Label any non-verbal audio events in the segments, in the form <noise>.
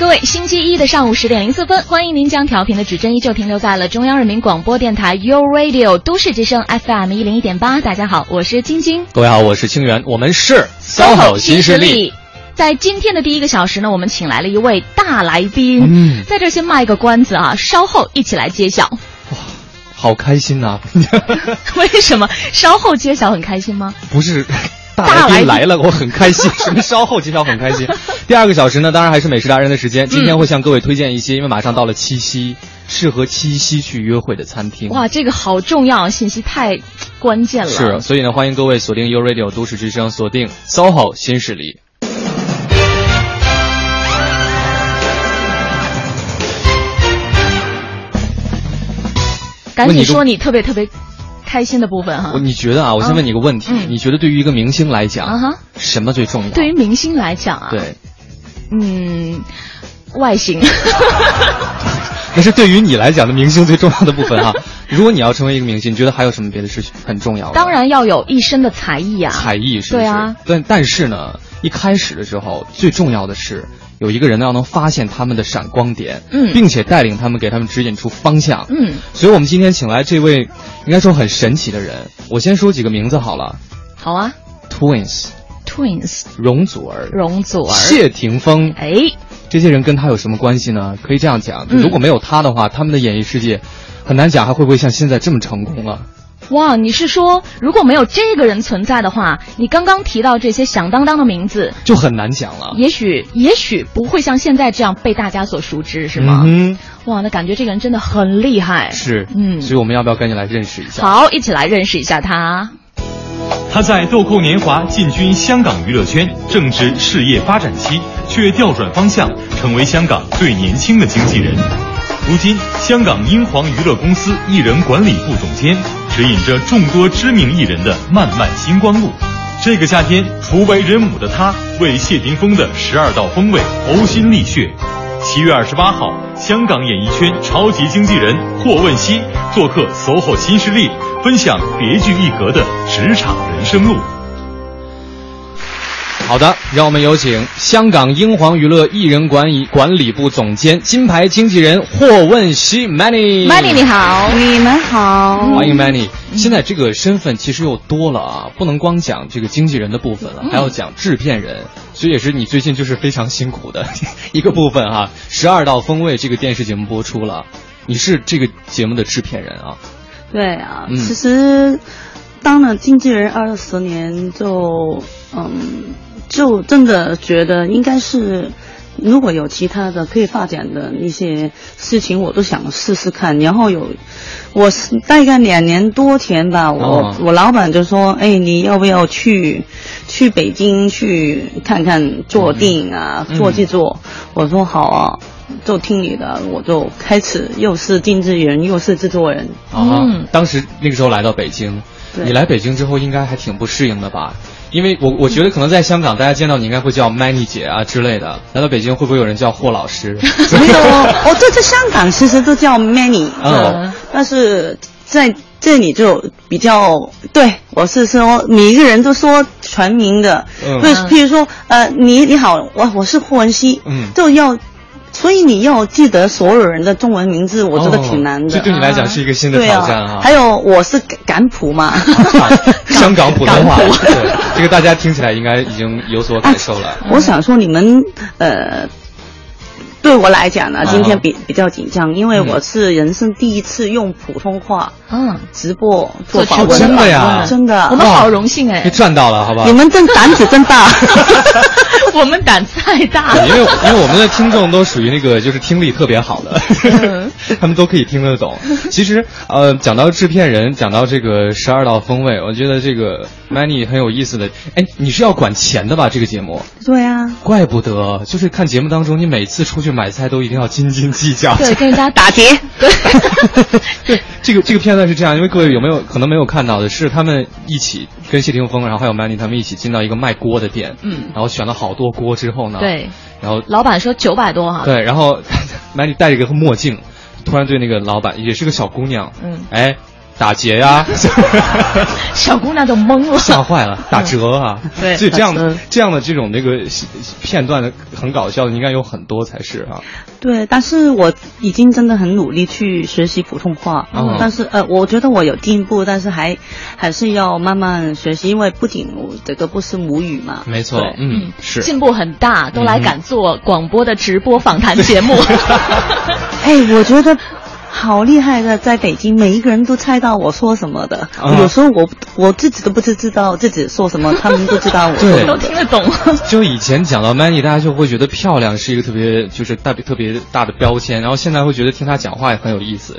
各位，星期一的上午十点零四分，欢迎您将调频的指针依旧停留在了中央人民广播电台 u Radio 都市之声 FM 一零一点八。大家好，我是晶晶。各位好，我是清源，我们是 SOHO 新势力。在今天的第一个小时呢，我们请来了一位大来宾。嗯，在这先卖个关子啊，稍后一起来揭晓。哇，好开心呐！<laughs> <laughs> 为什么？稍后揭晓很开心吗？不是。大来宾来了，我很开心。什么稍后揭晓很开心。<laughs> 第二个小时呢，当然还是美食达人的时间。今天会向各位推荐一些，因为马上到了七夕，适合七夕去约会的餐厅。哇，这个好重要，信息太关键了。是，所以呢，欢迎各位锁定 u Radio 都市之声，锁定 SOHO 新势力。赶紧说你特别特别。开心的部分哈，你觉得啊？我先问你个问题，你觉得对于一个明星来讲，什么最重要？对于明星来讲啊，对，嗯，外形。<laughs> 那是对于你来讲的明星最重要的部分哈。<laughs> 如果你要成为一个明星，你觉得还有什么别的事情很重要？当然要有一身的才艺啊！才艺是不是？对啊。但但是呢，一开始的时候，最重要的是。有一个人呢，要能发现他们的闪光点，嗯，并且带领他们，给他们指引出方向，嗯。所以我们今天请来这位，应该说很神奇的人。我先说几个名字好了。好啊。Twins，Twins，容祖儿，容祖儿，谢霆锋，哎，这些人跟他有什么关系呢？可以这样讲，如果没有他的话，他们的演艺世界很难讲还会不会像现在这么成功啊。哇，你是说如果没有这个人存在的话，你刚刚提到这些响当当的名字就很难讲了。也许，也许不会像现在这样被大家所熟知，是吗？嗯。哇，那感觉这个人真的很厉害。是，嗯。所以我们要不要赶紧来认识一下？好，一起来认识一下他。他在豆蔻年华进军香港娱乐圈，正值事业发展期，却调转方向，成为香港最年轻的经纪人。如今，香港英皇娱乐公司艺人管理部总监。指引着众多知名艺人的漫漫星光路。这个夏天，初为人母的她为谢霆锋的十二道锋味呕心沥血。七月二十八号，香港演艺圈超级经纪人霍汶希做客 SOHO 新势力，分享别具一格的职场人生路。好的，让我们有请香港英皇娱乐艺人管理管理部总监、金牌经纪人霍汶希 Many。Many 你好，你们好，欢迎 Many。现在这个身份其实又多了啊，不能光讲这个经纪人的部分了，还要讲制片人，所以也是你最近就是非常辛苦的 <laughs> 一个部分哈。十二道风味这个电视节目播出了，你是这个节目的制片人啊？对啊，其实当了经纪人二十年就嗯。就真的觉得应该是，如果有其他的可以发展的一些事情，我都想试试看。然后有，我大概两年多前吧，我我老板就说：“哎，你要不要去去北京去看看做电影啊，做制作？”我说：“好啊，就听你的。”我就开始又是定制人又是制作人。嗯，当时那个时候来到北京，你来北京之后应该还挺不适应的吧？因为我我觉得可能在香港，大家见到你应该会叫 <laughs> Many 姐啊之类的。来到北京，会不会有人叫霍老师？<laughs> 没有，我这在香港其实都叫 Many，<laughs> 嗯，但是在这里就比较对我是说每一个人都说全名的，对，譬如说呃你你好，我我是霍文熙，嗯，就要。所以你要记得所有人的中文名字，我觉得挺难的。这对你来讲是一个新的挑战啊！还有我是港普嘛，<laughs> 香港普通话，<laughs> 对，这个大家听起来应该已经有所感受了。我想说你们呃。对我来讲呢，今天比比较紧张，因为我是人生第一次用普通话嗯。直播做访问，真的呀，真的，我们好荣幸哎，赚到了，好吧？你们真胆子真大，<laughs> 我们胆子太大，因为因为我们的听众都属于那个就是听力特别好的，<laughs> 他们都可以听得懂。其实，呃，讲到制片人，讲到这个十二道风味，我觉得这个 Many 很有意思的。哎，你是要管钱的吧？这个节目？对啊。怪不得，就是看节目当中，你每次出去买菜都一定要斤斤计较。对，跟人家打劫。对。<laughs> 对，这个这个片段是这样，因为各位有没有可能没有看到的是，他们一起跟谢霆锋，然后还有 Many 他们一起进到一个卖锅的店，嗯，然后选了好多锅之后呢，对。然后老板说九百多哈，对，然后 <laughs> 买你戴着一个墨镜，突然对那个老板也是个小姑娘，嗯，哎。打劫呀！<laughs> 小姑娘都懵了，吓坏了，打折啊！对，所以这样的这样的这种那个片段的很搞笑的，应该有很多才是啊。对，但是我已经真的很努力去学习普通话，但是呃，我觉得我有进步，但是还还是要慢慢学习，因为不仅这个不是母语嘛。没错，嗯，是进步很大，都来敢做广播的直播访谈节目。<laughs> 哎，我觉得。好厉害的，在北京，每一个人都猜到我说什么的。有时候我我自己都不知知道自己说什么，他们都知道我对都听得懂。<laughs> 就以前讲到 Many，大家就会觉得漂亮是一个特别就是代表特别大的标签，然后现在会觉得听他讲话也很有意思。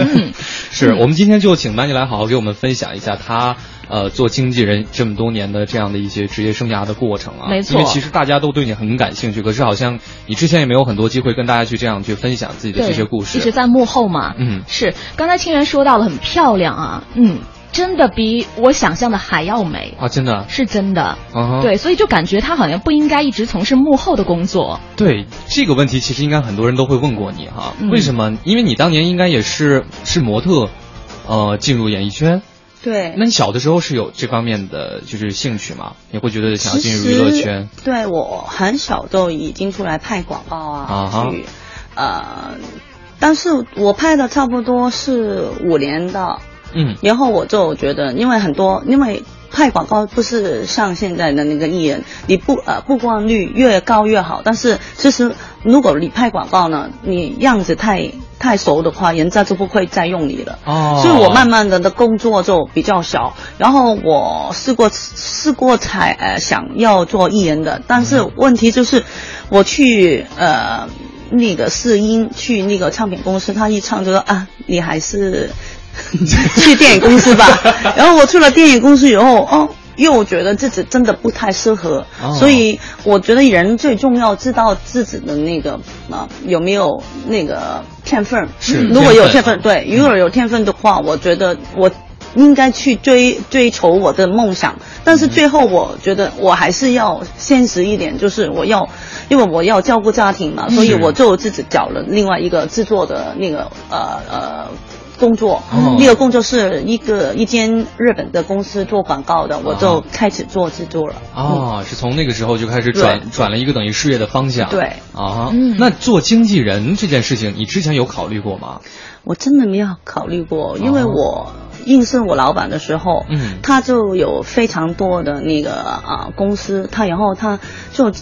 <laughs> 是我们今天就请 Many 来好好给我们分享一下他。呃，做经纪人这么多年的这样的一些职业生涯的过程啊，没错。因为其实大家都对你很感兴趣，可是好像你之前也没有很多机会跟大家去这样去分享自己的这些故事。一直在幕后嘛，嗯，是。刚才清源说到了很漂亮啊，嗯，真的比我想象的还要美啊，真的是真的，对，所以就感觉他好像不应该一直从事幕后的工作。对这个问题，其实应该很多人都会问过你哈，为什么？因为你当年应该也是是模特，呃，进入演艺圈。对，那你小的时候是有这方面的就是兴趣吗？你会觉得想要进入娱乐圈？对我很小就已经出来拍广告啊，去呃，但是我拍的差不多是五年的，嗯，然后我就觉得，因为很多因为。拍广告不是像现在的那个艺人，你不呃曝光率越高越好。但是其实如果你拍广告呢，你样子太太熟的话，人家就不会再用你了。哦。所以我慢慢的的工作就比较少。然后我试过试过才呃想要做艺人的，但是问题就是我去呃那个试音去那个唱片公司，他一唱就说啊，你还是。<laughs> 去电影公司吧，<laughs> 然后我去了电影公司以后，哦，又觉得自己真的不太适合，所以我觉得人最重要知道自己的那个啊有没有那个天分。是，如果有天分，对，如果有天分的话，我觉得我应该去追追求我的梦想。但是最后我觉得我还是要现实一点，就是我要，因为我要照顾家庭嘛，所以我就自己找了另外一个制作的那个呃呃。工作，那个工作是一个一间日本的公司做广告的，我就开始做制作了。啊，是从那个时候就开始转转了一个等于事业的方向。对。啊，那做经纪人这件事情，你之前有考虑过吗？我真的没有考虑过，因为我应征我老板的时候，嗯，他就有非常多的那个啊公司，他然后他就。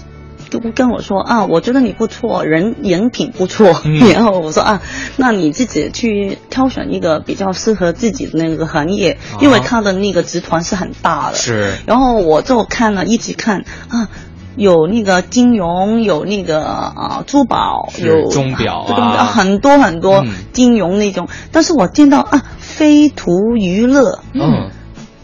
就跟我说啊，我觉得你不错，人人品不错。<laughs> 然后我说啊，那你自己去挑选一个比较适合自己的那个行业，因为他的那个集团是很大的。是。然后我就看了，一直看啊，有那个金融，有那个啊珠宝，有钟表啊，很多很多金融那种。但是我见到啊，飞图娱乐，嗯，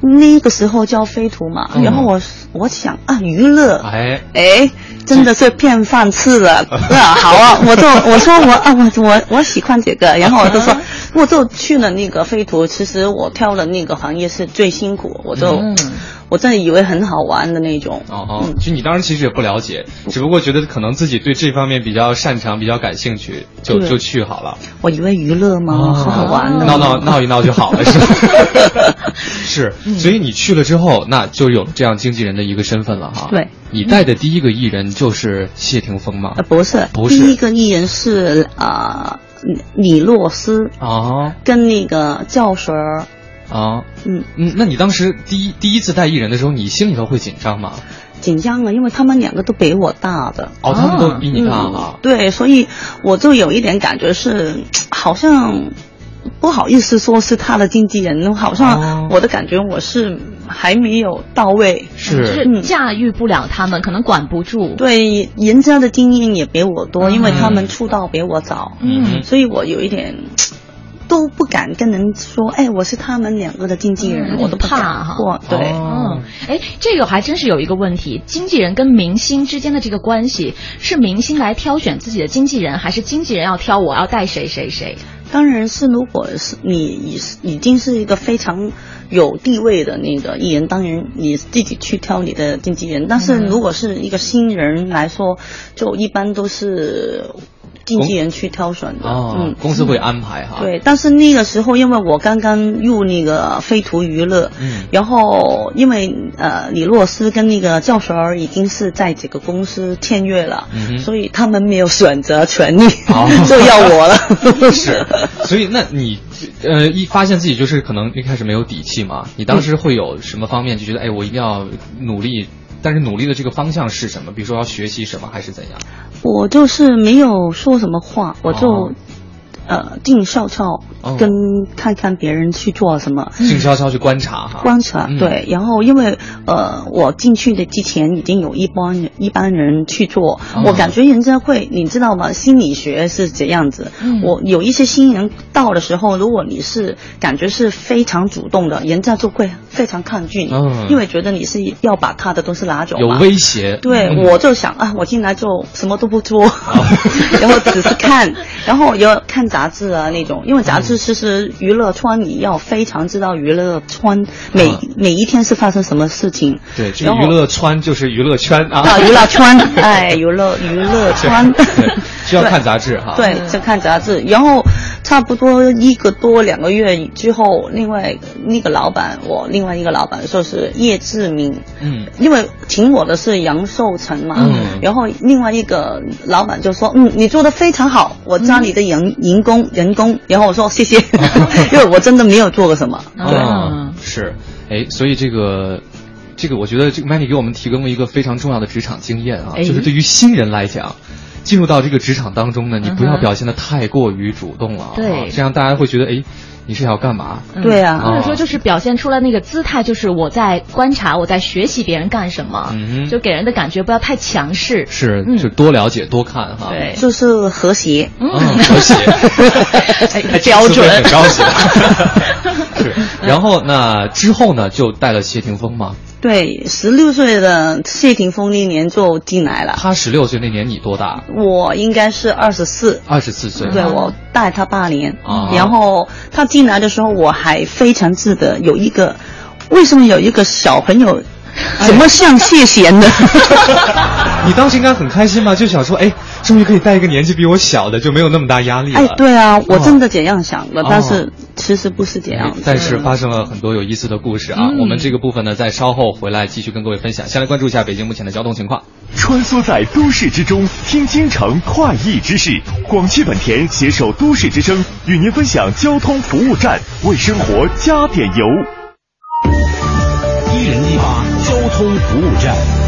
那个时候叫飞图嘛。然后我我想啊，娱乐，哎哎。真的是骗饭吃了，<laughs> 啊，好啊，我就我说我啊我我我喜欢这个，<laughs> 然后我就说我就去了那个飞图，其实我挑的那个行业是最辛苦，我就。我真的以为很好玩的那种。哦哦，就你当时其实也不了解，只不过觉得可能自己对这方面比较擅长、比较感兴趣，就就去好了。我以为娱乐吗？好好玩的。闹闹闹一闹就好了，是。<laughs> 是，所以你去了之后，那就有这样经纪人的一个身份了哈。对。你带的第一个艺人就是谢霆锋吗？不是，不是。第一个艺人是啊李洛斯啊，跟那个教水儿。啊，嗯嗯，那你当时第一第一次带艺人的时候，你心里头会紧张吗？紧张啊，因为他们两个都比我大的。哦，他们都比你大啊。对，所以我就有一点感觉是，好像不好意思说是他的经纪人，好像我的感觉我是还没有到位，是就是驾驭不了他们，可能管不住。对，人家的经验也比我多，因为他们出道比我早，嗯，所以我有一点。都不敢跟人说，哎，我是他们两个的经纪人，我都怕哈。对，嗯，哎，这个还真是有一个问题，经纪人跟明星之间的这个关系，是明星来挑选自己的经纪人，还是经纪人要挑我要带谁谁谁？当然是，如果是你已已经是一个非常有地位的那个艺人，当然你自己去挑你的经纪人。但是如果是一个新人来说，就一般都是。经纪人去挑选的，嗯，公司会安排哈。对，但是那个时候，因为我刚刚入那个飞图娱乐，嗯，然后因为呃李洛斯跟那个教授儿已经是在这个公司签约了，嗯，所以他们没有选择权利，<laughs> 就要我了。<laughs> 是，所以那你呃一发现自己就是可能一开始没有底气嘛，你当时会有什么方面就觉得哎我一定要努力，但是努力的这个方向是什么？比如说要学习什么还是怎样？我就是没有说什么话，我就。呃，静悄悄跟看看别人去做什么，静悄悄去观察哈，观察对。然后因为呃，我进去的之前已经有一帮人一帮人去做，我感觉人家会，你知道吗？心理学是怎样子？我有一些新人到的时候，如果你是感觉是非常主动的，人家就会非常抗拒你，因为觉得你是要把他的东西拿走，有威胁。对，我就想啊，我进来就什么都不做，<laughs> 然后只是看，然后要看杂。志啊，那种，因为杂志其实娱乐圈你要非常知道娱乐圈每每一天是发生什么事情。对，这个娱乐圈就是娱乐圈啊。啊，娱乐圈，哎，娱乐娱乐圈。<laughs> 需要看杂志哈。对，就看杂志，然后差不多一个多两个月之后，另外那个老板，我另外一个老板说是叶志明，嗯，因为请我的是杨寿成嘛，嗯，然后另外一个老板就说，嗯，你做的非常好，我加你的人人工人工，然后我说谢谢，<laughs> 因为我真的没有做过什么。<laughs> 啊，是，哎，所以这个这个，我觉得这个 Manny 给我们提供了一个非常重要的职场经验啊，就是对于新人来讲。进入到这个职场当中呢，你不要表现的太过于主动了，对，这样大家会觉得，哎，你是要干嘛？对啊，或者说就是表现出来那个姿态，就是我在观察，我在学习别人干什么，嗯就给人的感觉不要太强势，是，就多了解多看哈，对，就是和谐，嗯，和谐，<laughs> 标准，很高兴，<laughs> 是，然后那之后呢，就带了谢霆锋吗？对，十六岁的谢霆锋那年就进来了。他十六岁那年你多大？我应该是二十四。二十四岁。对，我带他八年。啊。然后他进来的时候，我还非常记得有一个，为什么有一个小朋友，怎么像谢贤的？<laughs> <laughs> 你当时应该很开心吧？就想说，哎。终于可以带一个年纪比我小的，就没有那么大压力了。哎，对啊，我真的这样想的，但是其实不是这样。但是发生了很多有意思的故事啊！我们这个部分呢，在稍后回来继续跟各位分享。先来关注一下北京目前的交通情况。穿梭在都市之中，听京城快意之事。广汽本田携手都市之声，与您分享交通服务站，为生活加点油。一零一八交通服务站。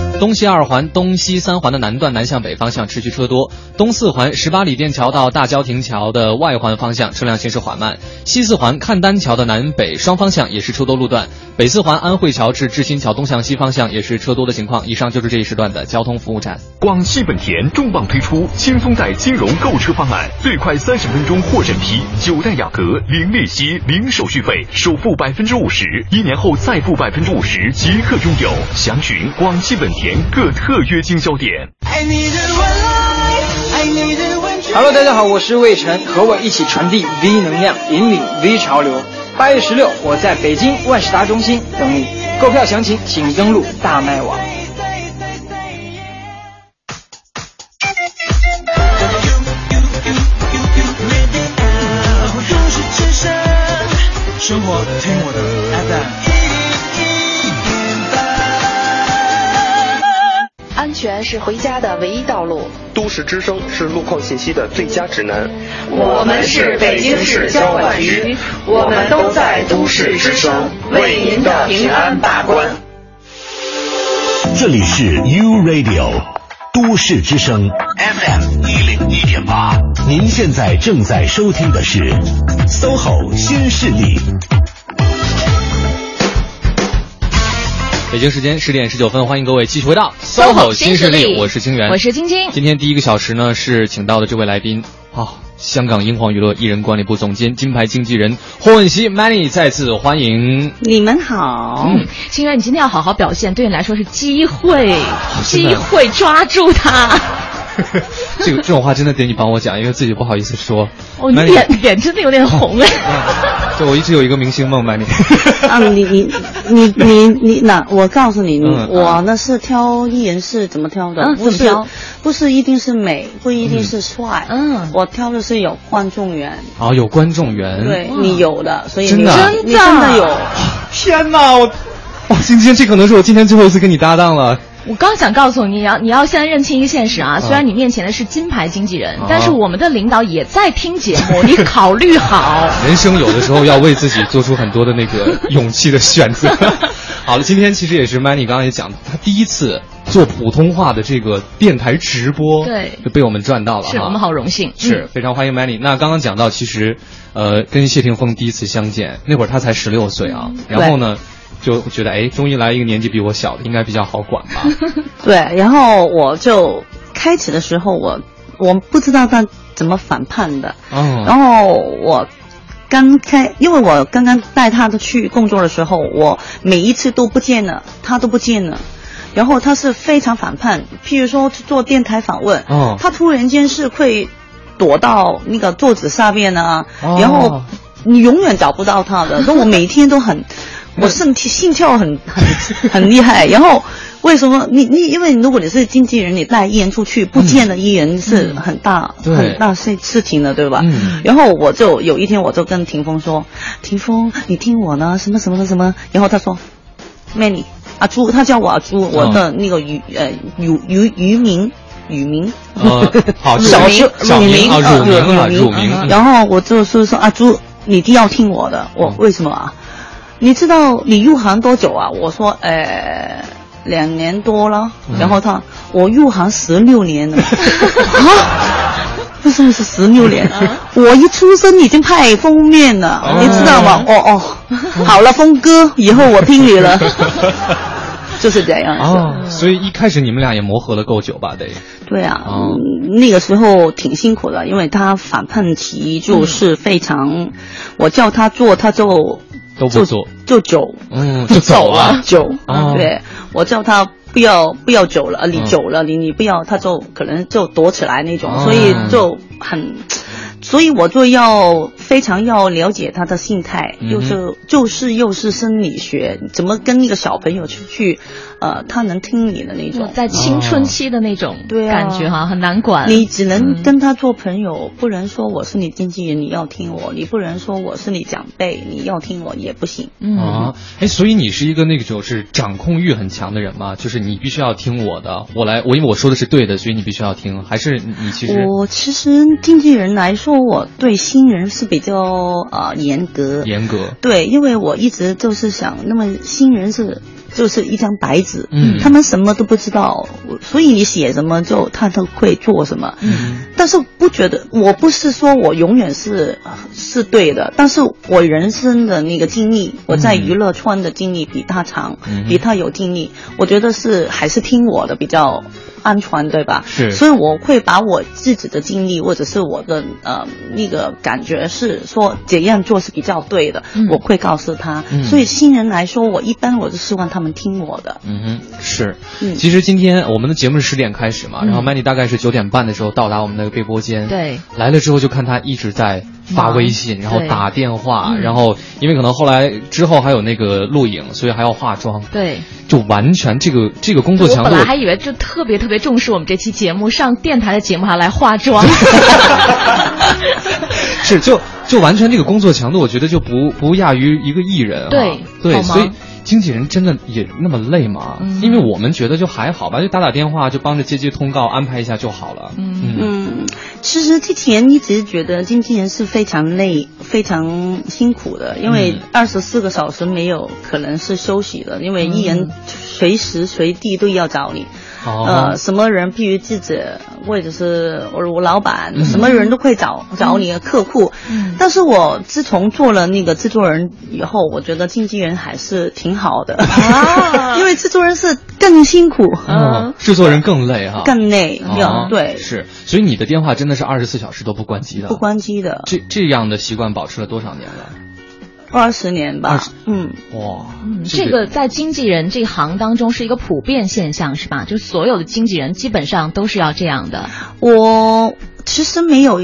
东西二环、东西三环的南段南向北方向持续车多；东四环十八里店桥到大郊亭桥的外环方向车辆行驶缓慢；西四环看丹桥的南北双方向也是车多路段；北四环安慧桥至志新桥东向西方向也是车多的情况。以上就是这一时段的交通服务站。广汽本田重磅推出轻松贷金融购车方案，最快三十分钟获审批，九代雅阁零利息、零手续费，首付百分之五十，一年后再付百分之五十即可拥有。详询广汽本田。各特约经销点。Hello，大家好，我是魏晨，和我一起传递 V 能量，引领 V 潮流。八月十六，我在北京万事达中心等你。购票详情请登录大麦网。生活听我的 FM。安全是回家的唯一道路。都市之声是路况信息的最佳指南。我们是北京市交管局，我们都在都市之声为您的平安把关。这里是 U Radio 都市之声 FM 一零一点八，您现在正在收听的是 SOHO 新势力。北京时间十点十九分，欢迎各位继续回到 SOHO 新势力，我是清源，我是晶晶。今天第一个小时呢，是请到的这位来宾啊。香港英皇娱乐艺人管理部总监、金牌经纪人霍汶希 Many 再次欢迎你们好。嗯，清源，你今天要好好表现，对你来说是机会，机会抓住它。<laughs> 这个这种话真的得你帮我讲，因为自己不好意思说。哦，你脸脸真的有点红哎。<laughs> 对，我一直有一个明星梦，Many。啊，你你你你你那，我告诉你，你我呢是挑艺人是怎么挑的？不是不是一定是美，不一定是帅。嗯，我挑的是有观众缘。哦，有观众缘。对你有的，所以真的你真的有。天哪，我哇，今天这可能是我今天最后一次跟你搭档了。我刚想告诉你，你要你要现在认清一个现实啊！虽然你面前的是金牌经纪人，但是我们的领导也在听节目，<laughs> 你考虑好。人生有的时候要为自己做出很多的那个勇气的选择。<laughs> 好了，今天其实也是 Manny 刚刚也讲，他第一次做普通话的这个电台直播，对，就被我们赚到了，是我们好荣幸，是非常欢迎 Many。那刚刚讲到，其实呃，跟谢霆锋第一次相见，那会儿他才十六岁啊，然后呢？就觉得哎，终于来一个年纪比我小的，应该比较好管吧？<laughs> 对，然后我就开始的时候，我我不知道他怎么反叛的。嗯。然后我刚开，因为我刚刚带他的去工作的时候，我每一次都不见了，他都不见了。然后他是非常反叛，譬如说做电台访问，哦，他突然间是会躲到那个桌子下面啊，然后你永远找不到他的。那我每天都很。我身体心跳很很很厉害，然后为什么你你因为如果你是经纪人，你带艺人出去不见了艺人是很大很大事事情的，对吧？然后我就有一天我就跟霆锋说：“霆锋，你听我呢，什么什么什么什么。”然后他说：“Many 阿朱，他叫我阿朱，我的那个渔呃渔渔渔民渔民，好，<laughs> 小名乳名啊乳名啊乳名。然后我就是说阿朱，你一定要听我的，我为什么啊？”你知道你入行多久啊？我说，呃，两年多了。然后他，我入行十六年了。<laughs> 啊？为什么是十六年？我一出生已经拍封面了，你知道吗？哦哦，好了，峰哥，以后我听你了。<laughs> 就是这样。哦，所以一开始你们俩也磨合了够久吧？得。对啊，那个时候挺辛苦的，因为他反叛期就是非常，我叫他做他就。都不做，就走，嗯，<laughs> 就走了，走，对我叫他不要不要走了，你走了，你你不要，他就可能就躲起来那种，所以就很。所以我就要非常要了解他的心态，又是就是又是生理学，怎么跟一个小朋友出去，呃，他能听你的那种，在青春期的那种感觉哈，很难管。你只能跟他做朋友，不能说我是你经纪人，你要听我；你不能说我是你长辈，你要听我也不行。啊，哎，所以你是一个那个就是掌控欲很强的人吗？就是你必须要听我的，我来，我因为我说的是对的，所以你必须要听，还是你其实？我其实经纪人来说。我对新人是比较呃严格，严格对，因为我一直就是想，那么新人是就是一张白纸，嗯，他们什么都不知道，所以你写什么就他都会做什么，嗯，但是不觉得我不是说我永远是是对的，但是我人生的那个经历，我在娱乐圈的经历比他长，比他有经历，我觉得是还是听我的比较。安全对吧？是，所以我会把我自己的经历或者是我的呃那个感觉是说怎样做是比较对的，我会告诉他。所以新人来说，我一般我是希望他们听我的。嗯哼，是。其实今天我们的节目是十点开始嘛，然后 Mandy 大概是九点半的时候到达我们那个播间。对。来了之后就看他一直在发微信，然后打电话，然后因为可能后来之后还有那个录影，所以还要化妆。对。就完全这个这个工作强度，我本来还以为就特别特别重视我们这期节目，上电台的节目还来化妆。<laughs> 是，就就完全这个工作强度，我觉得就不不亚于一个艺人。对对，所以。经纪人真的也那么累吗？因为我们觉得就还好吧，就打打电话，就帮着接接通告，安排一下就好了。嗯嗯，其实之前一直觉得经纪人是非常累、非常辛苦的，因为二十四个小时没有可能是休息的，因为艺人随时随地都要找你。呃，什么人，譬如记者或者是我我老板，什么人都会找找你的客户。嗯，但是我自从做了那个制作人以后，我觉得经纪人还是挺好的。啊，<laughs> 因为制作人是更辛苦，嗯，制作人更累哈，更累，对，是，所以你的电话真的是二十四小时都不关机的，不关机的。这这样的习惯保持了多少年了？二十年吧，嗯，哇，嗯，这个在经纪人这行当中是一个普遍现象，是吧？就所有的经纪人基本上都是要这样的。我其实没有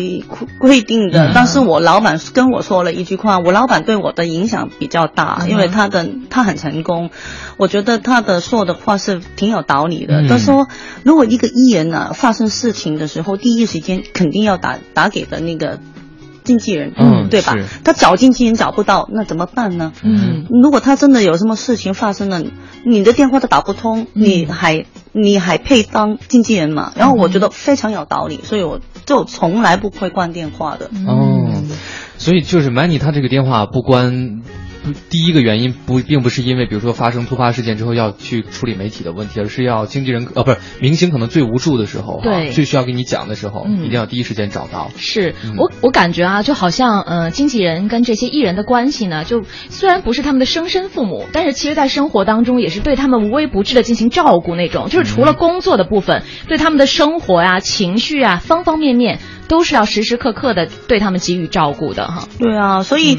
规定的，但是我老板跟我说了一句话，我老板对我的影响比较大，因为他的他很成功，我觉得他的说的话是挺有道理的。他说，如果一个艺人呢发生事情的时候，第一时间肯定要打打给的那个。经纪人，嗯，对吧？他找经纪人找不到，那怎么办呢？嗯，如果他真的有什么事情发生了，你的电话都打不通，你还你还配当经纪人吗？然后我觉得非常有道理，所以我就从来不会关电话的。哦，所以就是 Money 他这个电话不关。第一个原因不并不是因为，比如说发生突发事件之后要去处理媒体的问题，而是要经纪人呃不是明星可能最无助的时候，对，最需要跟你讲的时候，一定要第一时间找到。是我我感觉啊，就好像呃经纪人跟这些艺人的关系呢，就虽然不是他们的生身父母，但是其实在生活当中也是对他们无微不至的进行照顾那种，就是除了工作的部分，对他们的生活呀、情绪啊方方面面。都是要时时刻刻的对他们给予照顾的哈。对啊，所以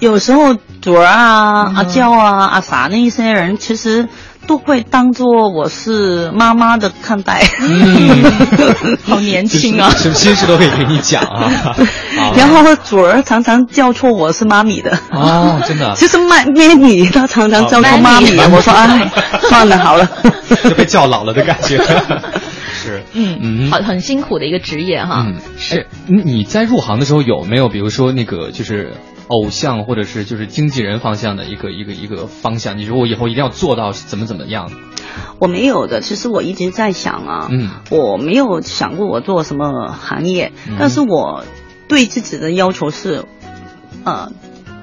有时候祖儿啊、阿娇啊、阿啥那一些人，其实都会当做我是妈妈的看待。嗯，<laughs> 好年轻啊，什么心事都可以给你讲啊。<laughs> 然后主儿常常叫错我是妈咪的。哦，真的。<laughs> 其实麦麦米他常常叫错妈咪，我说哎，算了好了，就被叫老了的感觉。是，嗯嗯，很很辛苦的一个职业哈。嗯，是。你在入行的时候有没有，比如说那个就是偶像或者是就是经纪人方向的一个一个一个方向？你说我以后一定要做到怎么怎么样？我没有的。其实我一直在想啊，嗯，我没有想过我做什么行业，但是我对自己的要求是，呃。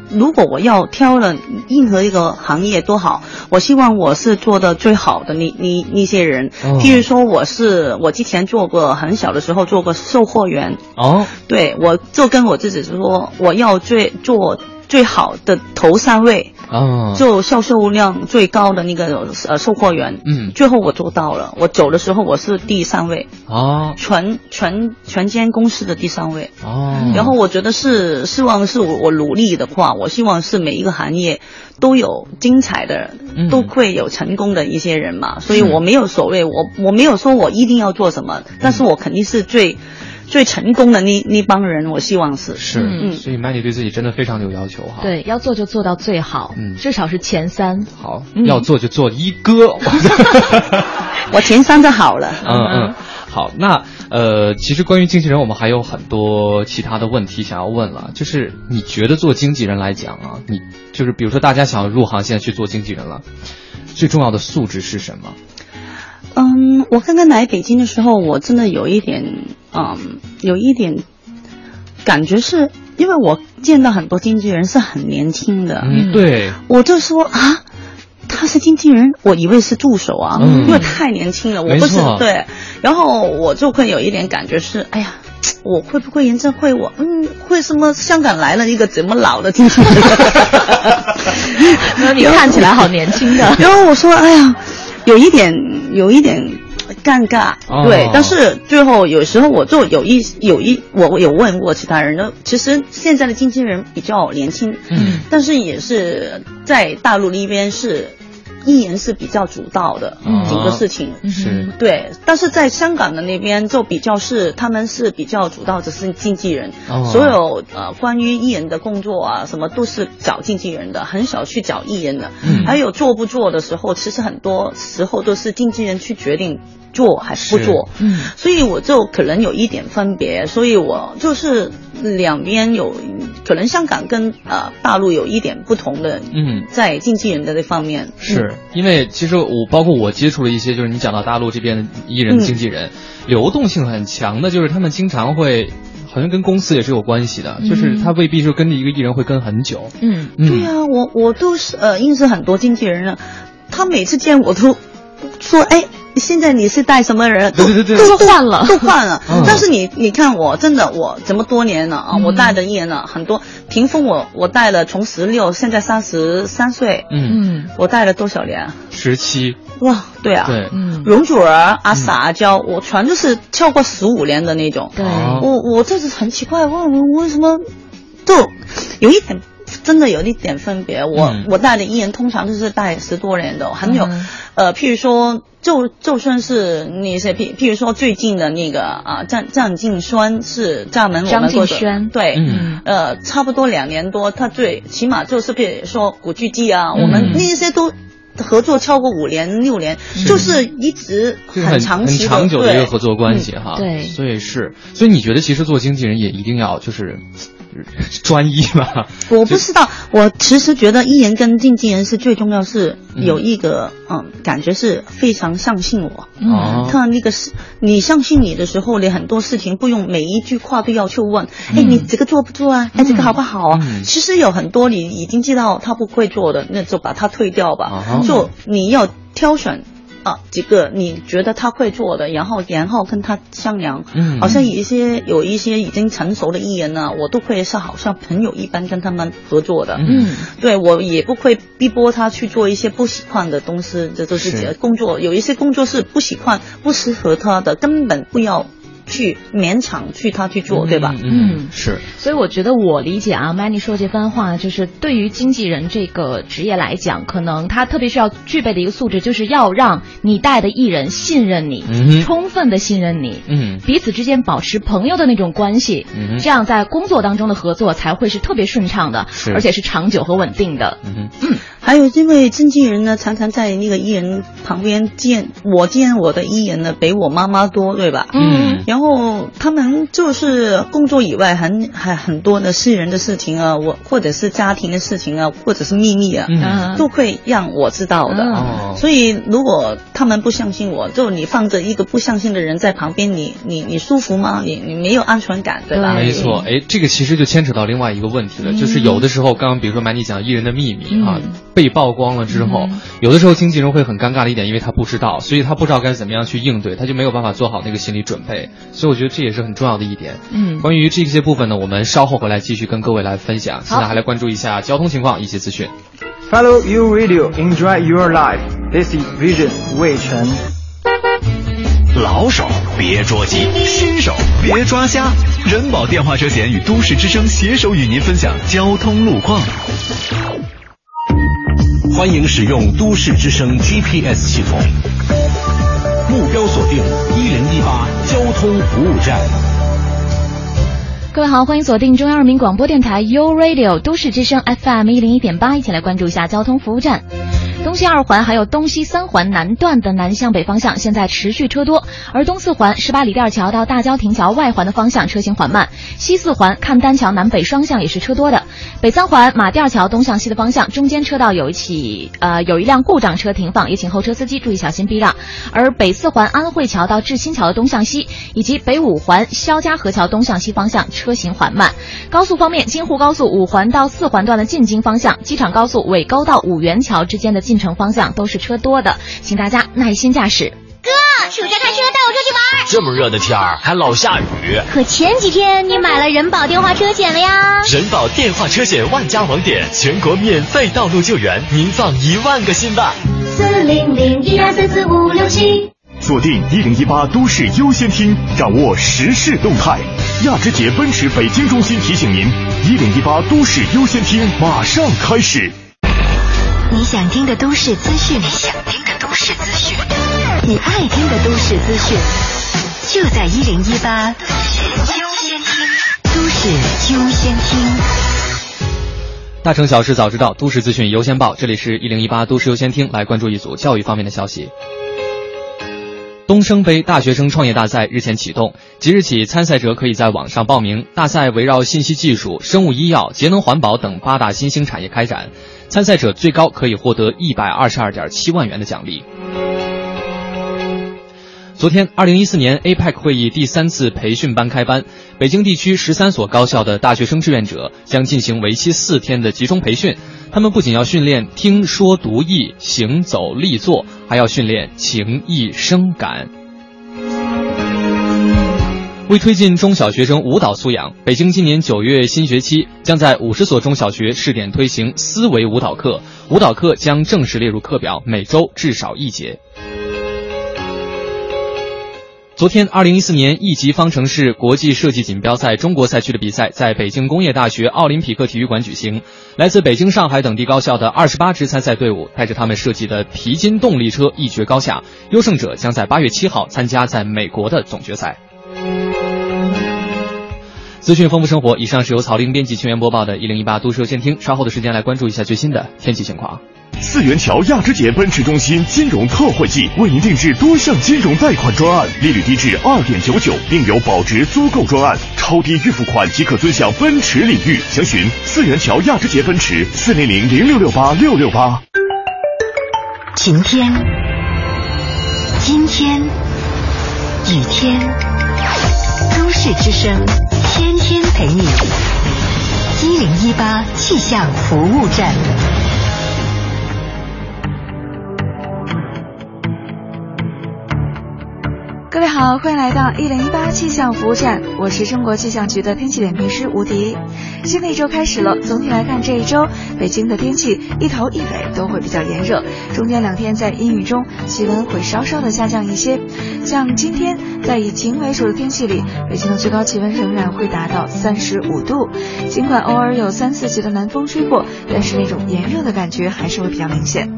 如果我要挑了任何一个行业都好，我希望我是做的最好的那那那些人。譬如说，我是我之前做过很小的时候做过售货员。哦，对，我就跟我自己说，我要最做。最好的头三位，哦，就销售量最高的那个呃售货员，嗯，最后我做到了。我走的时候我是第三位，哦，全全全间公司的第三位，哦，然后我觉得是希望是我我努力的话，我希望是每一个行业都有精彩的，都会有成功的一些人嘛。所以我没有所谓，我我没有说我一定要做什么，但是我肯定是最。最成功的那那帮人，我希望是是，嗯，所以 Mandy 对自己真的非常有要求哈。对，要做就做到最好，嗯，至少是前三。好，要做就做一哥，<laughs> 我前三就好了。嗯嗯，好，那呃，其实关于经纪人，我们还有很多其他的问题想要问了。就是你觉得做经纪人来讲啊，你就是比如说大家想要入行，现在去做经纪人了，最重要的素质是什么？嗯，我刚刚来北京的时候，我真的有一点，嗯，有一点感觉是，因为我见到很多经纪人是很年轻的，嗯，对，我就说啊，他是经纪人，我以为是助手啊，因为太年轻了，我不是对，然后我就会有一点感觉是，哎呀，我会不会严正会我，嗯，会什么香港来了一个怎么老的经纪人？<laughs> 那你看起来好年轻的，然后我说，哎呀。有一点，有一点尴尬，对。但是最后有时候我就有一有一我有问过其他人呢，其实现在的经纪人比较年轻，嗯，但是也是在大陆那边是。艺人是比较主导的整个事情，是。对，但是在香港的那边就比较是他们是比较主导，只是经纪人，所有呃关于艺人的工作啊什么都是找经纪人的，很少去找艺人的。还有做不做的时候，其实很多时候都是经纪人去决定。做还是不做？嗯，所以我就可能有一点分别，所以我就是两边有可能香港跟呃大陆有一点不同的，嗯，在经纪人的这方面，是因为其实我包括我接触了一些，就是你讲到大陆这边的艺人经纪人，流动性很强的，就是他们经常会好像跟公司也是有关系的，就是他未必就跟着一个艺人会跟很久。嗯，对呀，我我都是呃认识很多经纪人了，他每次见我都说哎。现在你是带什么人？对对对，都换了，都换了。但是你你看我真的我这么多年了啊，我带的艺人呢很多，屏风我我带了从十六，现在三十三岁，嗯，我带了多少年？十七。哇，对啊，对，嗯，容祖儿、阿 sa、阿娇，我全都是跳过十五年的那种。对，我我这是很奇怪，问我为什么，就有一点。真的有一点分别，我、嗯、我带的艺人通常都是带十多年的，很有，嗯、呃，譬如说，就就算是那些譬譬如说最近的那个啊，张张敬轩是厦门我们张敬轩。对，嗯、呃，差不多两年多，他最起码就是譬如说古巨基啊，我们那些都。合作超过五年六年，就是一直很长期很长久的一个合作关系哈。对，所以是，所以你觉得其实做经纪人也一定要就是 <laughs> 专一吧？<laughs> 我不知道，我其实觉得艺人跟经纪人是最重要，是有一个嗯感觉是非常相信我。嗯，他那个是你相信你的时候，你很多事情不用每一句话都要去问，哎，你这个做不做啊？哎，这个好不好啊？其实有很多你已经知道他不会做的，那就把他退掉吧。就你要挑选啊几个你觉得他会做的，然后然后跟他商量。嗯，好像有一些有一些已经成熟的艺人呢，我都会是好像朋友一般跟他们合作的。嗯，对我也不会逼迫他去做一些不喜欢的东西，这都是工作。有一些工作是不喜欢、不适合他的，根本不要。去勉强去他去做，对吧？嗯，是。所以我觉得我理解啊，Many 说这番话，就是对于经纪人这个职业来讲，可能他特别需要具备的一个素质，就是要让你带的艺人信任你，嗯、充分的信任你，嗯，彼此之间保持朋友的那种关系，嗯，这样在工作当中的合作才会是特别顺畅的，而且是长久和稳定的。嗯嗯，还有因为经纪人呢，常常在那个艺人旁边见我见我的艺人呢，比我妈妈多，对吧？嗯，然后。然后他们就是工作以外很很很多的私人的事情啊，我或者是家庭的事情啊，或者是秘密啊，嗯、都会让我知道的。哦、所以如果他们不相信我，就你放着一个不相信的人在旁边，你你你舒服吗？你你没有安全感，对吧？没错，哎，这个其实就牵扯到另外一个问题了，嗯、就是有的时候，刚刚比如说买你讲艺人的秘密、嗯、啊被曝光了之后，有的时候经纪人会很尴尬的一点，因为他不知道，所以他不知道该怎么样去应对，他就没有办法做好那个心理准备。所以我觉得这也是很。重要的一点，嗯，关于这些部分呢，我们稍后回来继续跟各位来分享。现在还来关注一下交通情况以及资讯。Follow you radio, enjoy your life. This is Vision 魏晨。老手别捉急，新手别抓瞎。人保电话车险与都市之声携手与您分享交通路况。欢迎使用都市之声 GPS 系统。目标锁定一零一八交通服务站。各位好，欢迎锁定中央人民广播电台 U Radio 都市之声 FM 一零一点八，一起来关注一下交通服务站。东西二环还有东西三环南段的南向北方向现在持续车多，而东四环十八里店桥到大郊亭桥外环的方向车行缓慢，西四环看丹桥南北双向也是车多的。北三环马甸桥东向西的方向中间车道有一起呃有一辆故障车停放，也请后车司机注意小心避让。而北四环安慧桥到志新桥的东向西，以及北五环肖家河桥东向西方向车行缓慢。高速方面，京沪高速五环到四环段的进京方向，机场高速尾沟到五元桥之间的进城方向都是车多的，请大家耐心驾驶。哥，暑假开车带我出去玩。这么热的天儿还老下雨。可前几天你买了人保电话车险了呀？人保电话车险万家网点，全国免费道路救援，您放一万个心吧。四零零一二三四五六七。锁定一零一八都市优先听，掌握时事动态。亚之杰奔驰北京中心提醒您：一零一八都市优先听马上开始。你想听的都市资讯，你想听的都市资讯，你爱听的都市资讯，就在一零一八都市优先听。都市优先听。大城小事早知道，都市资讯优先报。这里是一零一八都市优先听，来关注一组教育方面的消息。东升杯大学生创业大赛日前启动，即日起参赛者可以在网上报名。大赛围绕信息技术、生物医药、节能环保等八大新兴产业开展，参赛者最高可以获得一百二十二点七万元的奖励。昨天，二零一四年 APEC 会议第三次培训班开班，北京地区十三所高校的大学生志愿者将进行为期四天的集中培训。他们不仅要训练听说读译、行走立坐，还要训练情意声感。为推进中小学生舞蹈素养，北京今年九月新学期将在五十所中小学试点推行思维舞蹈课，舞蹈课将正式列入课表，每周至少一节。昨天，二零一四年一级方程式国际设计锦标赛中国赛区的比赛在北京工业大学奥林匹克体育馆举行。来自北京、上海等地高校的二十八支参赛队伍，带着他们设计的皮筋动力车一决高下。优胜者将在八月七号参加在美国的总决赛。资讯丰富生活，以上是由曹林编辑、清源播报的《一零一八都市先听》。稍后的时间来关注一下最新的天气情况。四元桥亚之杰奔驰中心金融特惠季，为您定制多项金融贷款专案，利率低至二点九九，并有保值租购专案，超低预付款即可尊享奔驰领域。详询四元桥亚之杰奔驰四零零零六六八六六八。晴天，今天，雨天，都市之声，天天陪你。一零一八气象服务站。各位好，欢迎来到一零一八气象服务站，我是中国气象局的天气点评师吴迪。新的一周开始了，总体来看这一周北京的天气一头一尾都会比较炎热，中间两天在阴雨中，气温会稍稍的下降一些。像今天在以晴为主的天气里，北京的最高气温仍然会达到三十五度，尽管偶尔有三四级的南风吹过，但是那种炎热的感觉还是会比较明显。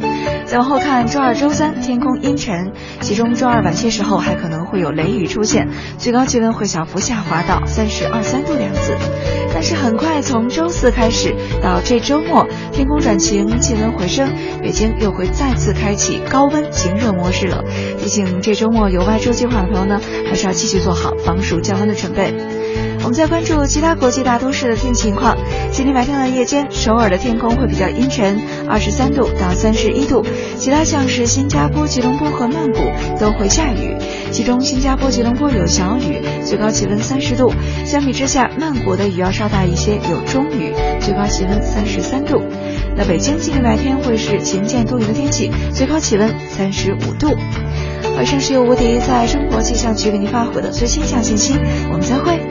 再往后看，周二、周三天空阴沉，其中周二晚些时候还可能会有雷雨出现，最高气温会小幅下滑到三十二三度的样子。但是很快从周四开始到这周末，天空转晴，气温回升，北京又会再次开启高温晴热模式了。提醒这周末有外出计划的朋友呢，还是要继续做好防暑降温的准备。我们再关注其他国际大都市的天气情况。今天白天的夜间，首尔的天空会比较阴沉，二十三度到三十一度。其他像是新加坡、吉隆坡和曼谷都会下雨，其中新加坡、吉隆坡有小雨，最高气温三十度。相比之下，曼谷的雨要稍大一些，有中雨，最高气温三十三度。那北京今天白天会是晴间多云的天气，最高气温三十五度。以上是由无敌在中国气象局给您发回的最新气象信息，我们再会。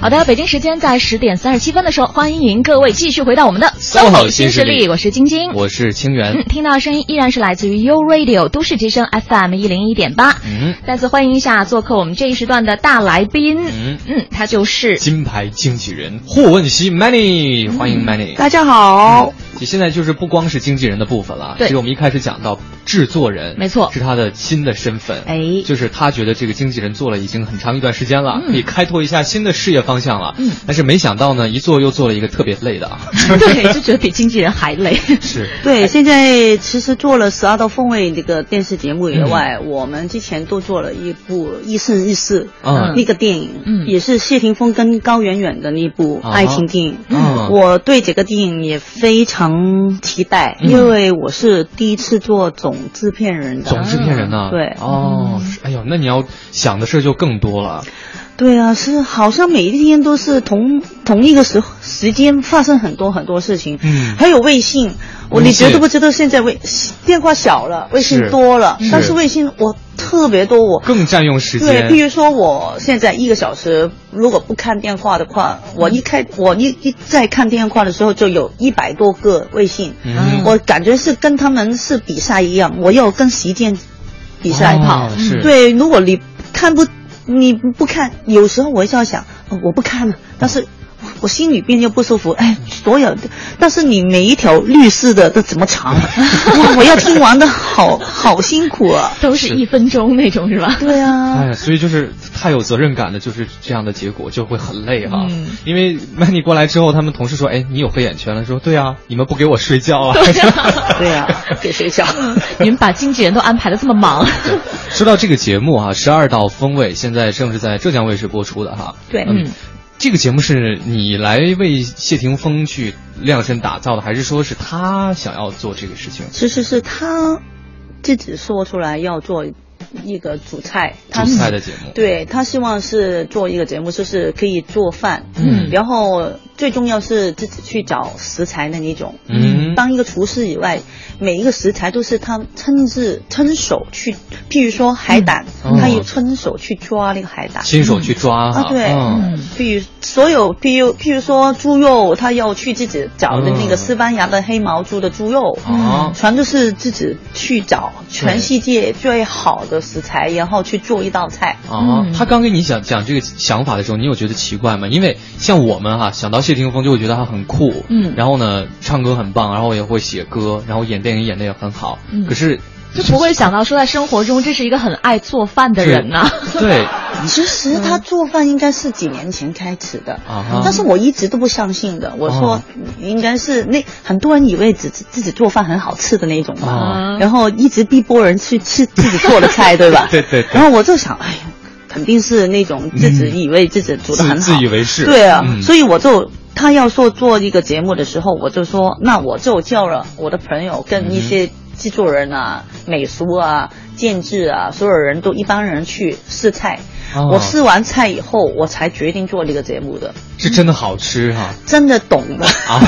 好的，北京时间在十点三十七分的时候，欢迎各位继续回到我们的 SOHO 新势力，我是晶晶，我是清源。嗯，听到的声音依然是来自于 U Radio 都市之声 FM 一零一点八。嗯，再次欢迎一下做客我们这一时段的大来宾。嗯嗯，他就是金牌经纪人霍汶希 Many，欢迎 Many。大家好，你现在就是不光是经纪人的部分了，对其实我们一开始讲到制作人，没错是他的新的身份，哎就是他觉得这个经纪人做了已经很长一段时间了，嗯可以开拓一下新的事业方向了，嗯，但是没想到呢，一做又做了一个特别累的啊，<laughs> 对，就觉得比经纪人还累。<laughs> 是对，现在其实做了《十二道风味》这个电视节目以外，我们之前都做了一部《一生一世》嗯那个电影，嗯也是谢霆锋跟高圆圆的那部啊爱情电影。嗯我对这个电影也非常期待，嗯。因为我是第一次做总制片人的。总制片人呢、对。哦，哎呦，那你要想的事儿就更多了，对啊，是好像每一天都是同同一个时时间发生很多很多事情。嗯还有微信，我你觉得不觉得现在微电话小了，微信多了，是但是微信我特别多，我更占用时间对，间。比如说我现在一个小时，如果不看电话的话，我一开我一一在看电话的时候，就有一百多个微信，嗯我感觉是跟他们是比赛一样，我要跟时间比赛哦跑。是对，如果你看不你不看，有时候我就要想，我不看了，但是。我心里边又不舒服，哎，所有的，但是你每一条律师的都怎么长？<laughs> 哇，我要听完的好好辛苦啊！都是一分钟那种是吧？对啊，哎，所以就是太有责任感的，就是这样的结果就会很累哈。嗯因为曼妮过来之后，他们同事说：“哎，你有黑眼圈了。”说：“对啊，<laughs> 你们不给我睡觉啊。对啊，<laughs> 给谁讲？你们把经纪人都安排的这么忙，说到这个节目哈，《十二道风味》现在正是在浙江卫视播出的哈。对嗯，这个节目是你来为谢霆锋去量身打造的，还是说是他想要做这个事情？其实是他自己说出来要做一个主菜，他主菜的节目。对他希望是做一个节目，就是可以做饭，嗯。然后最重要是自己去找食材的那种，嗯。当一个厨师以外，每一个食材都是他亲自亲手去，譬如说海胆，嗯。他有亲手去抓那个海胆，亲手去抓哈。啊，对，嗯。譬如所有，譬如譬如说猪肉，他要去自己找的那个嗯西班牙的黑毛猪的猪肉，哦。全都是自己去找全世界最好的食材，然后去做一道菜。啊，他刚跟你讲讲这个想法的时候，你有觉得奇怪吗？因为像我们哈、想到谢霆锋就会觉得他很酷，嗯。然后呢，唱歌很棒，然后也会写歌，然后演电影演的也很好，嗯。可是就不会想到说在生活中这是一个很爱做饭的人呐、对。<laughs> 其实他做饭应该是几年前开始的，啊哈。但是我一直都不相信的。我说哦应该是那很多人以为自己自己做饭很好吃的那种嘛，嗯然后一直逼迫人去吃自己做的菜，对吧？<laughs> 对对对。然后我就想，哎呀，肯定是那种自己以为自己煮的很好，自自以为是对啊，嗯所以我就。他要说做一个节目的时候，我就说，那我就叫了我的朋友跟一些制作人啊、美术啊、建制啊，所有人都一帮人去试菜。哦。我试完菜以后，我才决定做这个节目的。是真的好吃哈、真的懂的，啊，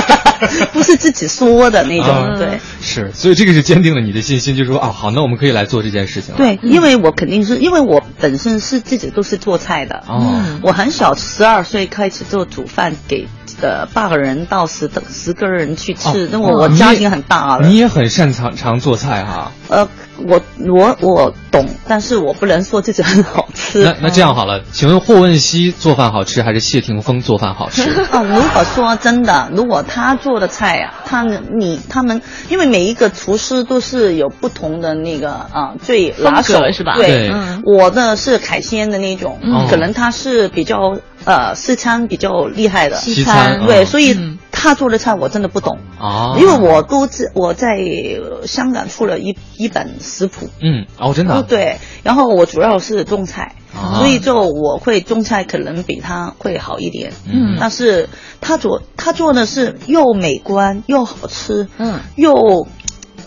<laughs> 不是自己说的那种。啊。对。是，所以这个是坚定了你的信心，就是说啊，好，那我们可以来做这件事情了。对，因为我肯定是因为我本身是自己都是做菜的。哦，我很小，十二岁开始做煮饭给呃八个人到十等十个人去吃，哦。那我我家庭很大了。你也很擅长常做菜哈、呃，我我我懂，但是我不能说自己很好吃。那那这样好了，请问霍汶希做饭好吃还是谢霆锋做饭好吃？<laughs> 啊，如果说真的，如果他做的菜啊，他你他们，因为每一个厨师都是有不同的那个啊最拿手风格是吧对，对嗯我的是海鲜的那种，嗯可能他是比较呃西餐比较厉害的，西餐对，嗯。所以嗯。他做的菜我真的不懂。啊，因为我都知我在呃香港出了一一本食谱，嗯哦，真的啊、对，然后我主要是种菜，啊。所以就我会种菜可能比他会好一点。嗯。但是他做他做的是又美观又好吃，嗯。又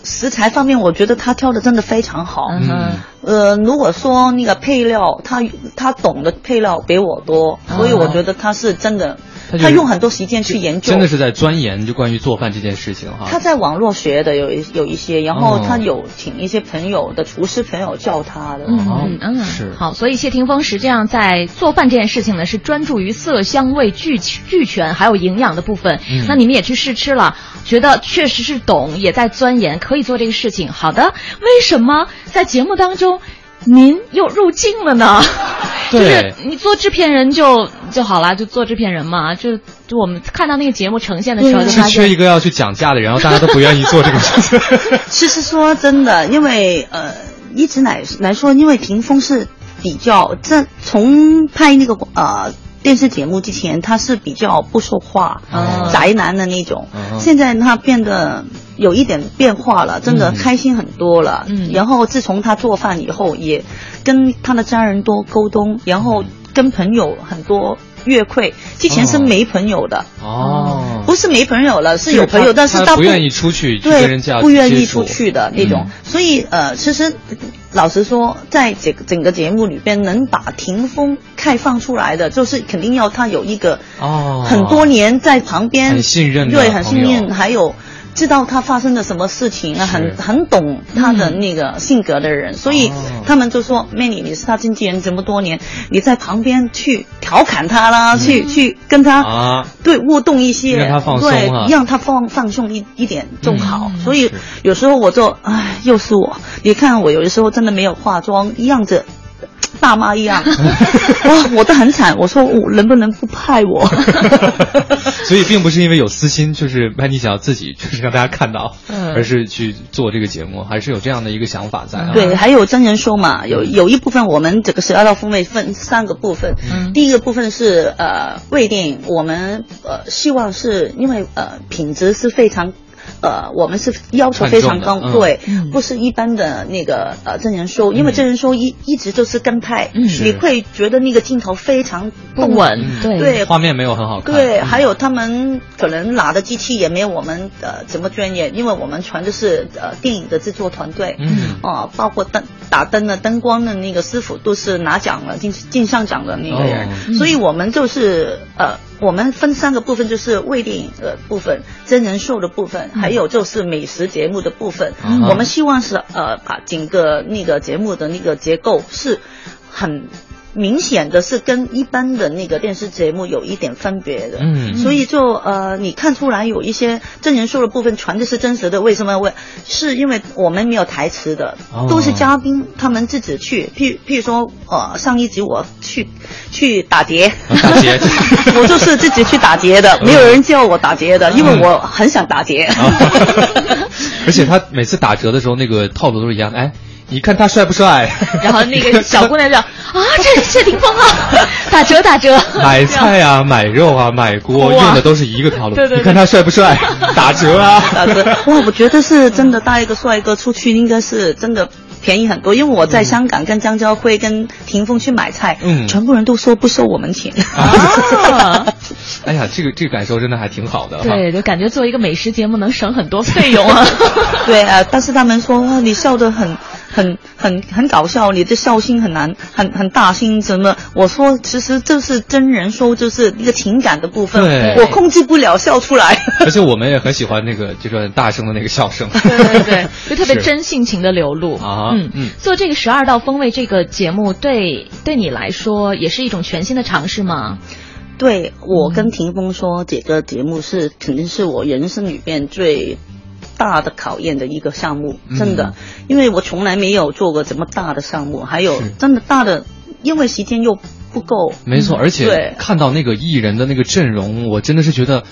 食材方面，我觉得他挑的真的非常好。嗯呃，如果说那个配料，他他懂的配料比我多，所以我觉得他是真的，他就是他用很多时间去研究。真的是在钻研就关于做饭这件事情哈。他在网络学的有一有一些，然后哦他有请一些朋友的厨师朋友教他的。嗯嗯嗯是好，所以谢霆锋实际上在做饭这件事情呢，是专注于色香味俱俱全，还有营养的部分。嗯那你们也去试吃了，觉得确实是懂，也在钻研，可以做这个事情。好的，为什么在节目当中？您又入境了呢？就是对你做制片人就就好了，就做制片人嘛。就就我们看到那个节目呈现的时候，就是缺一个要去讲价的人，然后大家都不愿意做这个事情。<laughs> 其实说真的，因为呃，一直来来说，因为霆锋是比较这从拍那个呃电视节目之前，他是比较不说话、哦宅男的那种。嗯现在他变得有一点变化了，真的嗯开心很多了。嗯然后自从他做饭以后，也跟他的家人多沟通，然后跟朋友很多约会。之前是哦没朋友的。哦，不是没朋友了，是有朋友，但是他不愿意出去去对跟人家不愿意出去的那种。嗯所以呃，其实老实说，在这个整个节目里边，能把霆锋开放出来的，就是肯定要他有一个哦很多年在旁边很信任的对，很信任，还有。知道他发生了什么事情啊，很很懂他的那个性格的人，所以他们就说：“Manny，你是他经纪人这么多年，你在旁边去调侃他啦，去去跟他啊，对互动一些，让他放松对啊，让他放放松一一点就好。嗯所以有时候我就，唉，又是我。你看我有的时候真的没有化妆，样子大妈一样，哇，我都很惨。我说我能不能不派我？<laughs> 所以并不是因为有私心，就是曼妮想要自己就是让大家看到，嗯而是去做这个节目，还是有这样的一个想法在啊。对，还有真人秀嘛，有有一部分我们这个十二道风味分三个部分。嗯第一个部分是呃微电影，我们呃希望是因为呃品质是非常。呃，我们是要求非常高，对，嗯不是一般的那个呃真人秀，因为真人秀一一直就是跟拍，嗯你会觉得那个镜头非常不稳嗯对对，画面没有很好看。对，嗯。还有他们可能拿的机器也没有我们呃怎么专业，因为我们全都是呃电影的制作团队，嗯。哦、包括灯打灯的灯光的那个师傅都是拿奖了金金像奖的那个人，哦。所以我们就是呃我们分三个部分，就是微电影的部分、真人秀的部分，还有就是美食节目的部分。嗯我们希望是呃把整个那个节目的那个结构是很。明显的是跟一般的那个电视节目有一点分别的，嗯。所以就呃，你看出来有一些真人秀的部分全都是真实的，为什么？为是因为我们没有台词的，哦。都是嘉宾他们自己去，譬譬如说，呃，上一集我去去打劫，打劫 <laughs> 我就是自己去打劫的，没有人叫我打劫的，因为我很想打劫。<laughs> 而且他每次打折的时候，那个套路都是一样的。哎，你看他帅不帅？<laughs> 然后那个小姑娘就啊，<laughs> 这是谢霆锋啊，打折打折，买菜啊，买肉啊，买锅，用的都是一个套路。对对对你看他帅不帅？<laughs> 打折啊！打折哇，我觉得是真的带一个帅哥出去，应该是真的便宜很多。因为我在香港跟张家辉、跟霆锋去买菜，嗯全部人都说不收我们钱。啊，哎呀，这个这个感受真的还挺好的。对，就感觉做一个美食节目能省很多费用啊。对啊，但是他们说哇，你笑得很很很很搞笑，你的笑心很难很很大心什么？我说其实这是真人说，就是一个情感的部分，我控制不了笑出来。<laughs> 而且我们也很喜欢那个就是很大声的那个笑声。对 <laughs> 对对，<laughs> 就特别真性情的流露啊嗯嗯做这个十二道风味这个节目，对对你来说也是一种全新的尝试吗？对我跟霆锋说，这个节目是肯定是我人生里边最大的考验的一个项目，真的，因为我从来没有做过这么大的项目，还有真的大的，因为时间又不够。没错，嗯而且对看到那个艺人的那个阵容，我真的是觉得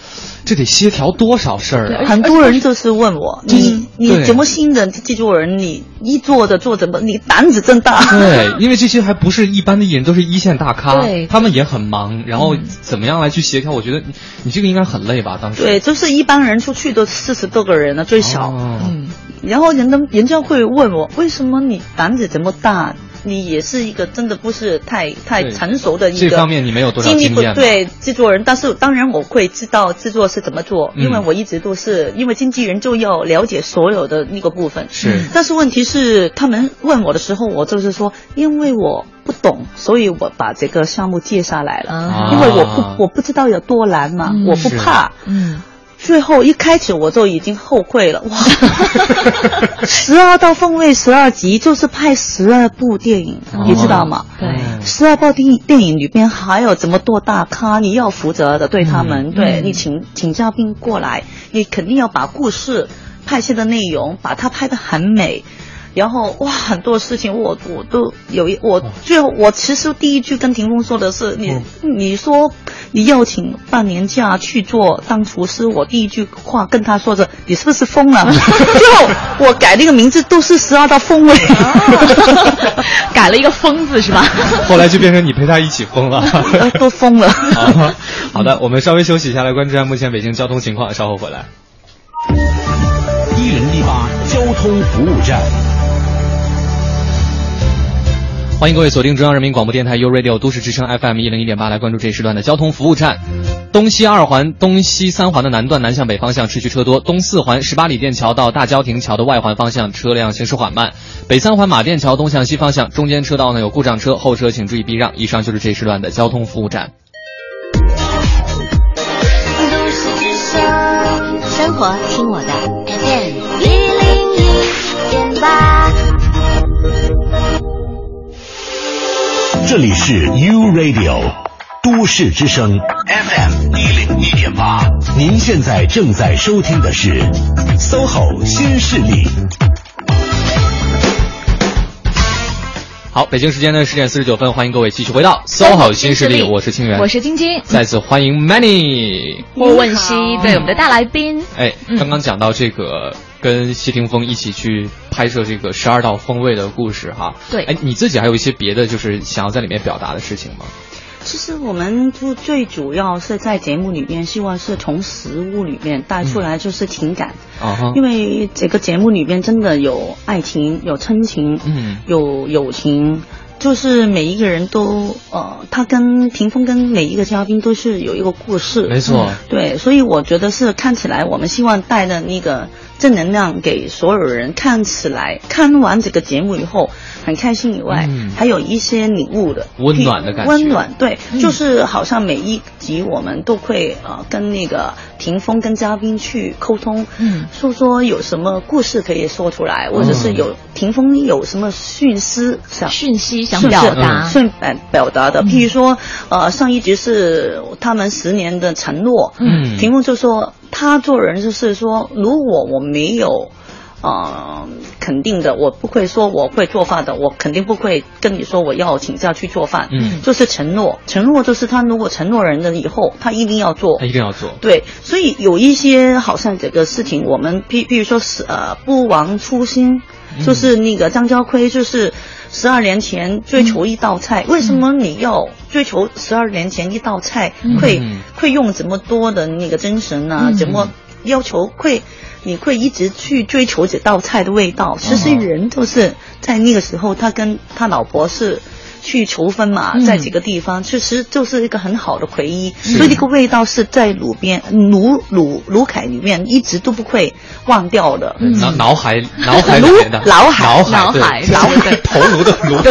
这得协调多少事儿啊！很多人就是问我，你你对怎么新的制作人，你一做的做怎么，你胆子真大。对，因为这些还不是一般的艺人，都是一线大咖，对他们也很忙，然后怎么样来去协调？我觉得你你这个应该很累吧？当时对，就是一般人出去都四十多个人了，最少。嗯，然后人的人家会问我，为什么你胆子这么大？你也是一个真的不是太太成熟的一个这方面你没有多少经验。对制作人，但是当然我会知道制作是怎么做，嗯。因为我一直都是因为经纪人就要了解所有的那个部分。是。但是问题是，他们问我的时候，我就是说，因为我不懂，所以我把这个项目接下来了，啊。因为我不我不知道有多难嘛，嗯。我不怕。嗯。最后一开始我就已经后悔了，哇！十二道风味十二集就是拍十二部电影，你知道吗？对，十二部电电影里边还有这么多大咖，你要负责的对他们，嗯对嗯你请请嘉宾过来，你肯定要把故事拍摄的内容把它拍得很美。然后哇，很多事情我我都有一我最后我其实第一句跟霆锋说的是你、你说你要请半年假去做当厨师，我第一句话跟他说着你是不是疯了？<laughs> 最后我改那个名字都是十二道风味，<laughs> 改了一个疯字是吧？后来就变成你陪他一起疯了，都疯了。好 <laughs> 好的，我们稍微休息一下，来关注一下目前北京交通情况，稍后回来。一零一八交通服务站。欢迎各位锁定中央人民广播电台 u Radio 都市之声 FM 一零一点八，来关注这一时段的交通服务站。东西二环、东西三环的南段南向北方向持续车多；东四环十八里店桥到大郊亭桥的外环方向车辆行驶缓慢；北三环马甸桥东向西方向中间车道呢有故障车，后车请注意避让。以上就是这一时段的交通服务站。生活听我的一零一点八。这里是 U Radio 都市之声 FM 一零一点八，您现在正在收听的是 SOHO 新势力。好，北京时间的十点四十九分，欢迎各位继续回到 SOHO 新势力，我是清源，我是晶晶，再次欢迎 Many 霍汶西，对我们的大来宾。哎，刚刚讲到这个。跟谢霆锋一起去拍摄这个十二道风味的故事哈，对，哎，你自己还有一些别的就是想要在里面表达的事情吗？其实我们就最主要是在节目里边，希望是从食物里面带出来就是情感，啊、因为这个节目里边真的有爱情，有亲情，嗯，有友情。就是每一个人都呃，他跟霆锋跟每一个嘉宾都是有一个故事，没错，嗯、对，所以我觉得是看起来我们希望带的那个正能量给所有人，看起来看完这个节目以后很开心以外，嗯、还有一些领悟的温暖的感觉，温暖，对，嗯、就是好像每一集我们都会呃跟那个霆锋跟嘉宾去沟通，嗯，说说有什么故事可以说出来，或者是有霆锋有什么讯息想讯息。想表达，顺表表达的，譬如说，呃，上一集是他们十年的承诺，嗯，霆锋就说他做人就是说，如果我没有，呃，肯定的，我不会说我会做饭的，我肯定不会跟你说我要请假去做饭，嗯，就是承诺，承诺就是他如果承诺人的以后，他一定要做，他一定要做，对，所以有一些好像这个事情，我们譬譬如说是呃不忘初心，就是那个张家辉就是。十二年前追求一道菜，嗯、为什么你要追求十二年前一道菜？嗯、会会用这么多的那个精神啊？嗯、怎么要求会？你会一直去追求这道菜的味道？其实人就是在那个时候，他跟他老婆是。去求婚嘛，嗯在几个地方，确实就是一个很好的回忆，所以这个味道是在鲁边卤卤卤海里面一直都不会忘掉的。脑脑海脑海里面的脑海脑海脑海头颅的颅 <laughs>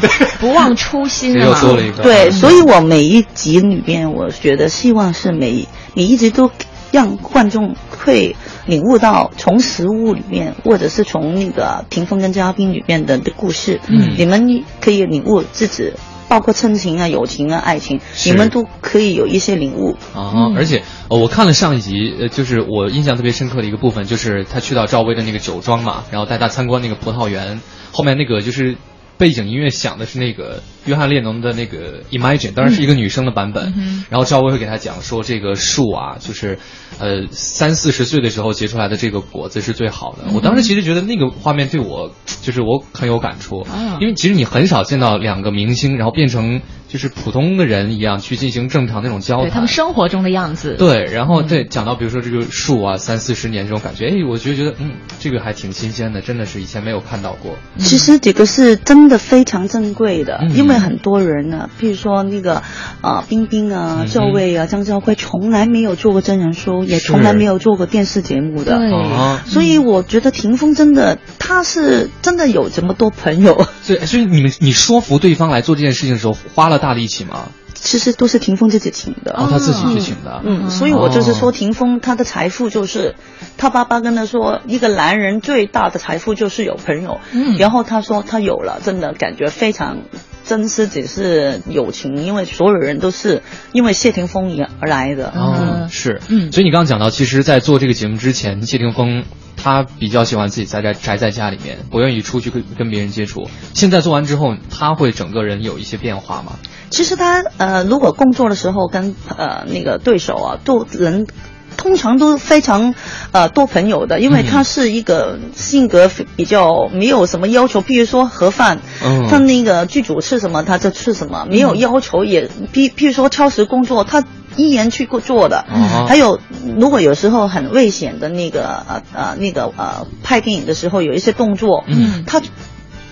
对，不忘初心又多了一个。对，所以我每一集里边，我觉得希望是每你一直都让观众会。领悟到从食物里面，或者是从那个屏风跟嘉宾里面的的故事，嗯，你们可以领悟自己，包括亲情啊、友情啊、爱情，你们都可以有一些领悟啊。嗯、而且、呃、我看了上一集，呃，就是我印象特别深刻的一个部分，就是他去到赵薇的那个酒庄嘛，然后带他参观那个葡萄园，后面那个就是背景音乐响的是那个约翰列侬的那个 Imagine，当然是一个女生的版本。嗯、然后赵薇会给他讲说，这个树啊，就是。呃，三四十岁的时候结出来的这个果子是最好的。嗯、我当时其实觉得那个画面对我，就是我很有感触，啊、因为其实你很少见到两个明星，然后变成就是普通的人一样去进行正常那种交谈，对他们生活中的样子。对，然后对讲到比如说这个树啊，三四十年这种感觉，哎，我就觉得嗯，这个还挺新鲜的，真的是以前没有看到过。其实这个是真的非常珍贵的，嗯、因为很多人呢，比如说那个啊、呃，冰冰啊、赵薇啊、张家辉从来没有做过真人秀，也从来没有做。过电视节目的，对，啊、所以我觉得霆锋真的他是真的有这么多朋友，所以所以你们你说服对方来做这件事情的时候花了大力气吗？其实都是霆锋自己请的，哦，他自己去请的，嗯，嗯所以我就是说，霆锋他的财富就是他爸爸跟他说，一个男人最大的财富就是有朋友，嗯，然后他说他有了，真的感觉非常。真是只是友情，因为所有人都是因为谢霆锋而来的。嗯，是，嗯，所以你刚刚讲到，其实，在做这个节目之前，谢霆锋他比较喜欢自己在在宅在家里面，不愿意出去跟跟别人接触。现在做完之后，他会整个人有一些变化吗？其实他呃，如果工作的时候跟呃那个对手啊，都人。通常都非常，呃，多朋友的，因为他是一个性格比较没有什么要求，比如说盒饭，他那个剧组吃什么他就吃什么，没有要求，也譬譬如说超时工作，他依然去过做的。还有，如果有时候很危险的那个呃呃那个呃拍电影的时候，有一些动作，嗯他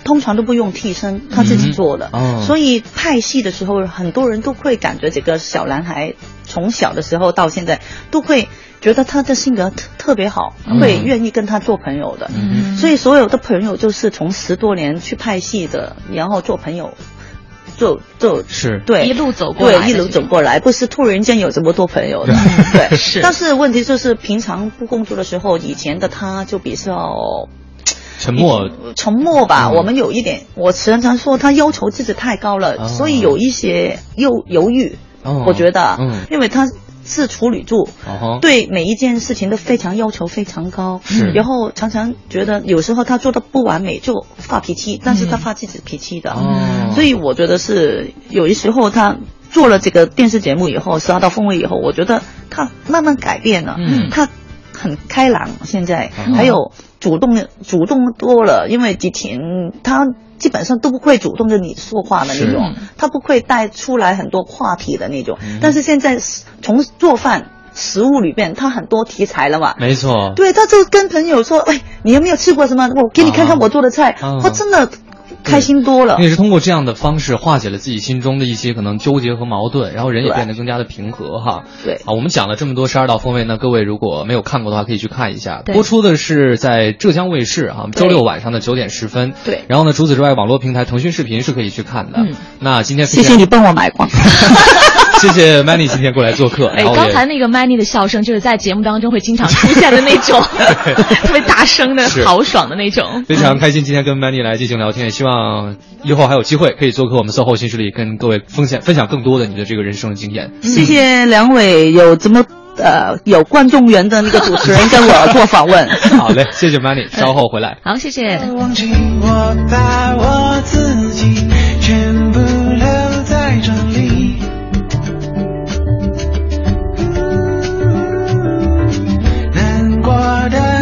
通常都不用替身，他自己做的。所以拍戏的时候，很多人都会感觉这个小男孩。从小的时候到现在，都会觉得他的性格特特别好，会愿意跟他做朋友的。嗯所以所有的朋友就是从十多年去拍戏的，然后做朋友，就就是对一路走过来，对一路走过来，不是突然间有这么多朋友的。对，<laughs> 是。但是问题就是平常不工作的时候，以前的他就比较沉默，沉默吧。我们有一点，我常常说他要求自己太高了，所以有一些犹犹豫。我觉得，嗯，因为他是处女座，对每一件事情都非常要求非常高，然后常常觉得有时候他做的不完美就发脾气，但是他发自己脾气的，哦，所以我觉得是有的时候他做了这个电视节目以后，十二道风味以后，我觉得他慢慢改变了，嗯，他很开朗，现在还有主动主动多了，因为之前他。基本上都不会主动跟你说话的那种，他不会带出来很多话题的那种。但是现在从做饭食物里边，他很多题材了嘛。没错。对，他就跟朋友说：“喂，你有没有吃过什么？我给你看看我做的菜。”他真的。开心多了，也是通过这样的方式化解了自己心中的一些可能纠结和矛盾，然后人也变得更加的平和哈。对，啊，我们讲了这么多十二道风味呢，各位如果没有看过的话，可以去看一下。播出的是在浙江卫视啊，周六晚上的九点十分。对，然后呢，除此之外，网络平台腾讯视频是可以去看的。嗯，那今天谢谢你帮我买光。<laughs> <laughs> 谢谢 Many 今天过来做客。哎，刚才那个 Many 的笑声，就是在节目当中会经常出现的那种，<laughs> 特别大声的、豪爽的那种。非常开心今天跟 Many 来进行聊天，也希望以后还有机会可以做客我们 SOHO 新势力，跟各位分享分享更多的你的这个人生经验。谢谢梁伟有这么呃有观众缘的那个主持人跟我做访问。<laughs> 好嘞，谢谢 Many，稍后回来。好，谢谢。ada